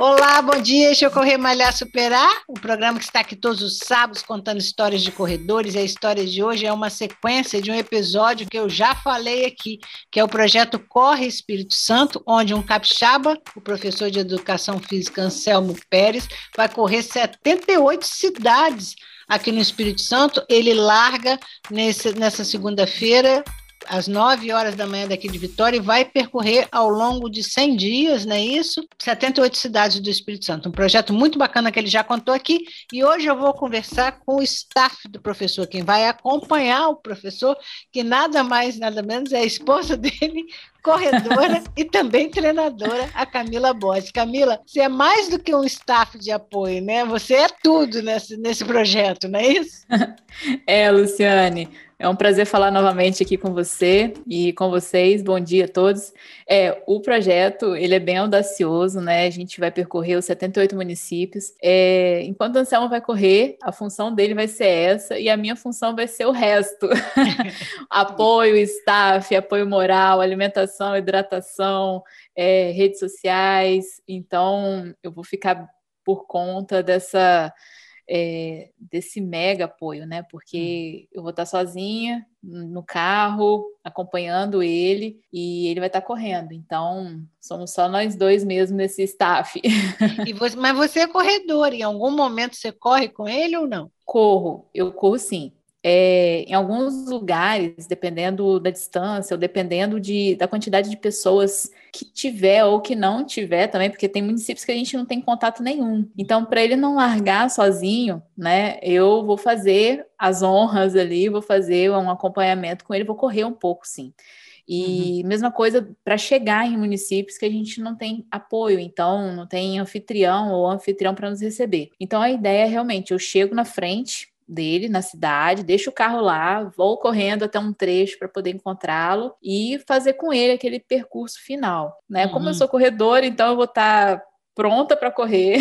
Olá, bom dia. Deixa eu correr, malhar, superar. O programa que está aqui todos os sábados contando histórias de corredores. E a história de hoje é uma sequência de um episódio que eu já falei aqui, que é o projeto Corre Espírito Santo, onde um capixaba, o professor de educação física Anselmo Pérez, vai correr 78 cidades aqui no Espírito Santo. Ele larga nesse, nessa segunda-feira às 9 horas da manhã daqui de Vitória e vai percorrer ao longo de 100 dias, não é isso? 78 cidades do Espírito Santo. Um projeto muito bacana que ele já contou aqui. E hoje eu vou conversar com o staff do professor, quem vai acompanhar o professor, que nada mais, nada menos é a esposa dele, corredora e também treinadora, a Camila Botti. Camila, você é mais do que um staff de apoio, né? Você é tudo nesse, nesse projeto, não é isso? É, Luciane. É um prazer falar novamente aqui com você e com vocês. Bom dia a todos. É, o projeto ele é bem audacioso, né? A gente vai percorrer os 78 municípios. É, enquanto o Anselmo vai correr, a função dele vai ser essa e a minha função vai ser o resto: apoio, staff, apoio moral, alimentação, hidratação, é, redes sociais. Então, eu vou ficar por conta dessa é, desse mega apoio, né? Porque hum. eu vou estar sozinha no carro, acompanhando ele, e ele vai estar correndo. Então, somos só nós dois mesmo nesse staff. Você, mas você é corredor, em algum momento você corre com ele ou não? Corro, eu corro sim. É, em alguns lugares, dependendo da distância, ou dependendo de, da quantidade de pessoas que tiver ou que não tiver também, porque tem municípios que a gente não tem contato nenhum. Então, para ele não largar sozinho, né, eu vou fazer as honras ali, vou fazer um acompanhamento com ele, vou correr um pouco, sim. E uhum. mesma coisa para chegar em municípios que a gente não tem apoio, então não tem anfitrião ou anfitrião para nos receber. Então a ideia é realmente eu chego na frente, dele na cidade, deixo o carro lá, vou correndo até um trecho para poder encontrá-lo e fazer com ele aquele percurso final, né? Uhum. Como eu uhum. sou corredora, então eu vou estar tá pronta para correr,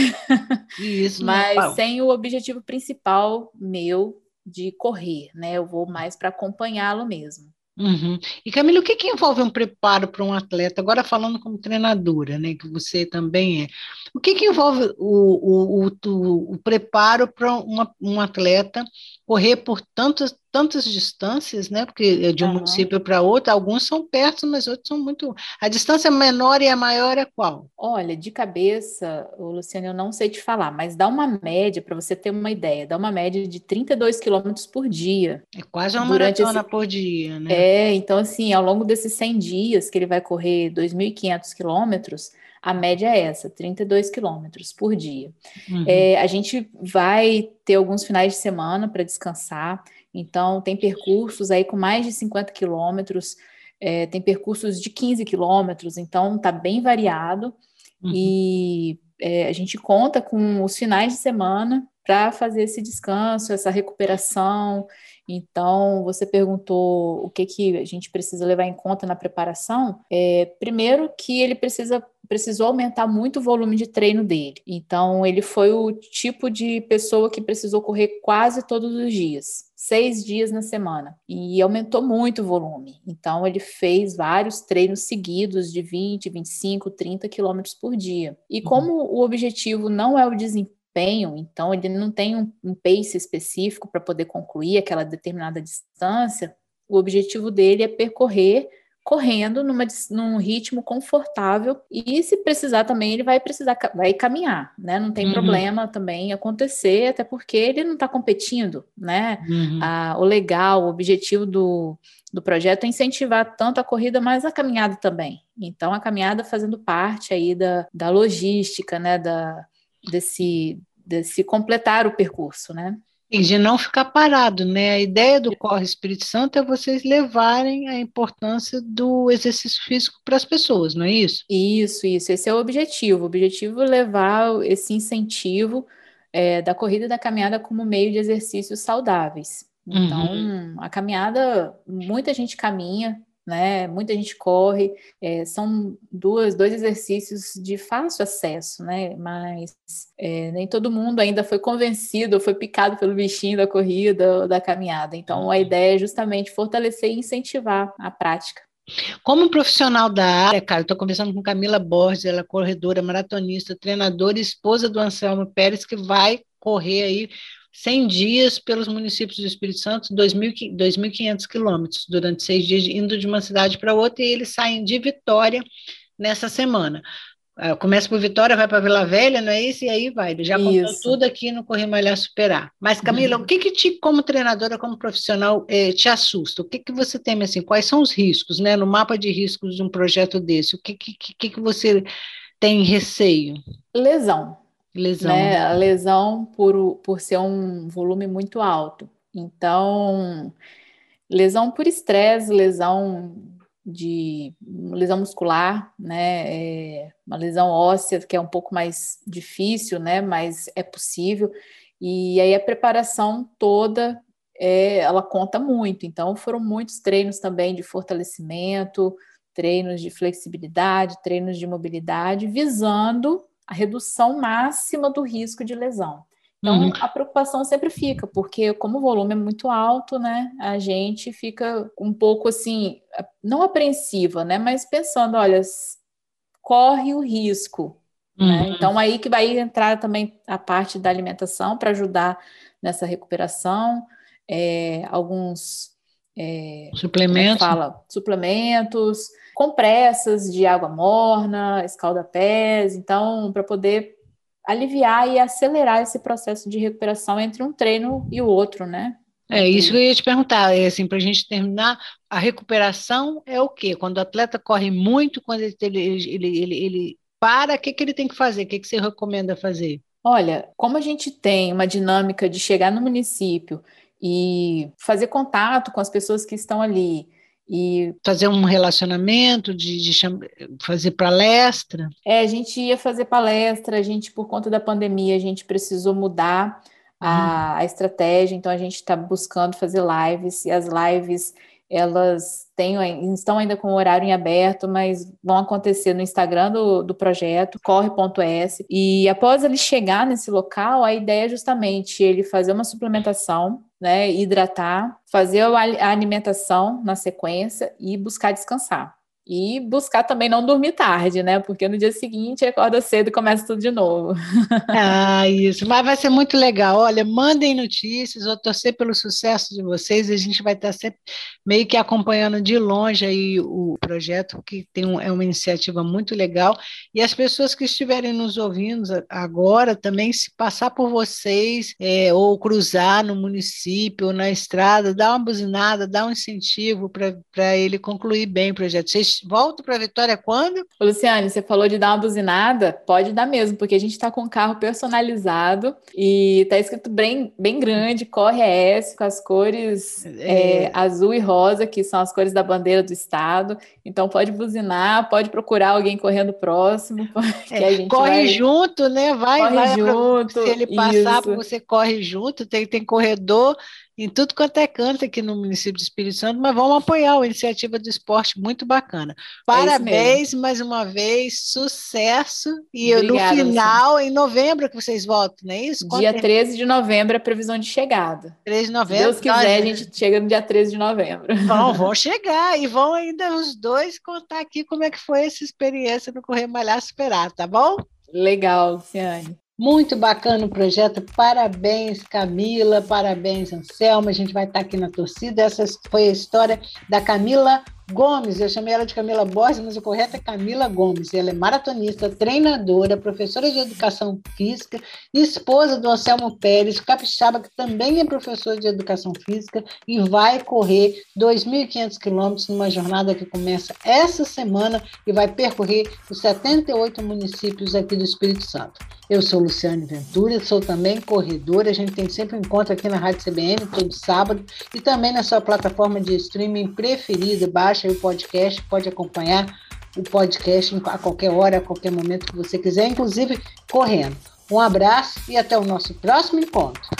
Isso, mas sem o objetivo principal meu de correr, né? Eu vou mais para acompanhá-lo mesmo. Uhum. E Camila, o que, que envolve um preparo para um atleta? Agora falando como treinadora, né, que você também é. O que, que envolve o, o, o, o preparo para um atleta correr por tantas, tantas distâncias, né? Porque é de um uhum. município para outro, alguns são perto, mas outros são muito. A distância menor e a maior é qual? Olha, de cabeça, Luciano, eu não sei te falar, mas dá uma média, para você ter uma ideia, dá uma média de 32 quilômetros por dia. É quase uma maratona esse... por dia, né? É, então, assim, ao longo desses 100 dias que ele vai correr 2.500 quilômetros, a média é essa, 32 quilômetros por dia. Uhum. É, a gente vai ter alguns finais de semana para descansar, então tem percursos aí com mais de 50 quilômetros, é, tem percursos de 15 quilômetros, então está bem variado. Uhum. E é, a gente conta com os finais de semana para fazer esse descanso, essa recuperação. Então, você perguntou o que, que a gente precisa levar em conta na preparação. É, primeiro, que ele precisa precisou aumentar muito o volume de treino dele. Então, ele foi o tipo de pessoa que precisou correr quase todos os dias, seis dias na semana, e aumentou muito o volume. Então, ele fez vários treinos seguidos de 20, 25, 30 quilômetros por dia. E uhum. como o objetivo não é o desempenho, então ele não tem um, um pace específico para poder concluir aquela determinada distância, o objetivo dele é percorrer correndo numa, num ritmo confortável e se precisar também ele vai precisar vai caminhar, né? Não tem uhum. problema também acontecer, até porque ele não está competindo, né? Uhum. Ah, o legal, o objetivo do, do projeto é incentivar tanto a corrida, mas a caminhada também. Então a caminhada fazendo parte aí da, da logística, né? Da, desse, desse completar o percurso, né? E de não ficar parado, né? A ideia do Corre Espírito Santo é vocês levarem a importância do exercício físico para as pessoas, não é isso? Isso, isso. Esse é o objetivo. O objetivo é levar esse incentivo é, da corrida e da caminhada como meio de exercícios saudáveis. Então, uhum. a caminhada, muita gente caminha, né? Muita gente corre, é, são duas, dois exercícios de fácil acesso, né? Mas é, nem todo mundo ainda foi convencido, foi picado pelo bichinho da corrida, da caminhada. Então, a ideia é justamente fortalecer e incentivar a prática. Como profissional da área, cara, estou conversando com Camila Borges, ela é corredora, maratonista, treinadora e esposa do Anselmo Pérez, que vai correr aí 100 dias pelos municípios do Espírito Santo, 2.500 quilômetros, durante seis dias, indo de uma cidade para outra, e eles saem de Vitória nessa semana. Ah, começa por Vitória, vai para Vila Velha, não é isso? E aí vai. Ele já contou tudo aqui no Correr Malhar Superar. Mas, Camila, uhum. o que, que te, como treinadora, como profissional, eh, te assusta? O que, que você teme, assim? Quais são os riscos, né? No mapa de riscos de um projeto desse, o que, que, que, que você tem receio? Lesão. Lesão. Né? A lesão por, por ser um volume muito alto. Então, lesão por estresse, lesão de lesão muscular, né? É uma lesão óssea que é um pouco mais difícil, né? Mas é possível. E aí a preparação toda é, ela conta muito. Então foram muitos treinos também de fortalecimento, treinos de flexibilidade, treinos de mobilidade, visando a redução máxima do risco de lesão. Então, uhum. a preocupação sempre fica, porque como o volume é muito alto, né, a gente fica um pouco assim, não apreensiva, né, mas pensando, olha, corre o risco. Né? Uhum. Né? Então, aí que vai entrar também a parte da alimentação para ajudar nessa recuperação, é, alguns é, suplementos, fala, suplementos, compressas de água morna, escalda-pés, então, para poder aliviar e acelerar esse processo de recuperação entre um treino e o outro, né? É isso que eu ia te perguntar, é assim, para a gente terminar, a recuperação é o quê? Quando o atleta corre muito, quando ele, ele, ele, ele, ele para, o que, que ele tem que fazer? O que, que você recomenda fazer? Olha, como a gente tem uma dinâmica de chegar no município e fazer contato com as pessoas que estão ali, e fazer um relacionamento, de, de fazer palestra? É, a gente ia fazer palestra, a gente, por conta da pandemia, a gente precisou mudar a, uhum. a estratégia, então a gente está buscando fazer lives, e as lives elas têm, estão ainda com o horário em aberto, mas vão acontecer no Instagram do, do projeto, corre.s. E após ele chegar nesse local, a ideia é justamente ele fazer uma suplementação, né, hidratar, fazer a alimentação na sequência e buscar descansar. E buscar também não dormir tarde, né? Porque no dia seguinte acorda cedo e começa tudo de novo. Ah, isso. Mas vai ser muito legal. Olha, mandem notícias, vou torcer pelo sucesso de vocês. A gente vai estar sempre meio que acompanhando de longe aí o projeto, que tem um, é uma iniciativa muito legal. E as pessoas que estiverem nos ouvindo agora também, se passar por vocês, é, ou cruzar no município ou na estrada, dá uma buzinada, dá um incentivo para ele concluir bem o projeto. Vocês volto para a Vitória quando? Luciane, você falou de dar uma buzinada, pode dar mesmo, porque a gente está com um carro personalizado e está escrito bem, bem grande, corre S, com as cores é... É, azul e rosa, que são as cores da bandeira do estado. Então pode buzinar, pode procurar alguém correndo próximo. É, corre vai... junto, né? Vai, corre vai junto. Se ele passar, você corre junto, tem, tem corredor em tudo quanto é canto aqui no município de Espírito Santo, mas vamos apoiar a iniciativa do esporte, muito bacana. É Parabéns é mais uma vez, sucesso. E Obrigada, no final, em novembro, que vocês voltam, não é isso? Dia 13 de novembro é a previsão de chegada. 13 de novembro. Se Deus quiser, a gente chega no dia 13 de novembro. Vão, vão chegar e vão ainda os dois contar aqui como é que foi essa experiência no Correio Malhar Superar, tá bom? Legal, Luciane. Muito bacana o projeto, parabéns Camila, parabéns Anselma, a gente vai estar aqui na torcida. Essa foi a história da Camila Gomes, eu chamei ela de Camila Borges, mas o correto é Camila Gomes. Ela é maratonista, treinadora, professora de educação física, esposa do Anselmo Pérez, capixaba, que também é professor de educação física e vai correr 2.500 quilômetros numa jornada que começa essa semana e vai percorrer os 78 municípios aqui do Espírito Santo. Eu sou Luciane Ventura, sou também corredora. A gente tem sempre um encontro aqui na Rádio CBN, todo sábado, e também na sua plataforma de streaming preferida. Baixa o podcast, pode acompanhar o podcast a qualquer hora, a qualquer momento que você quiser, inclusive correndo. Um abraço e até o nosso próximo encontro.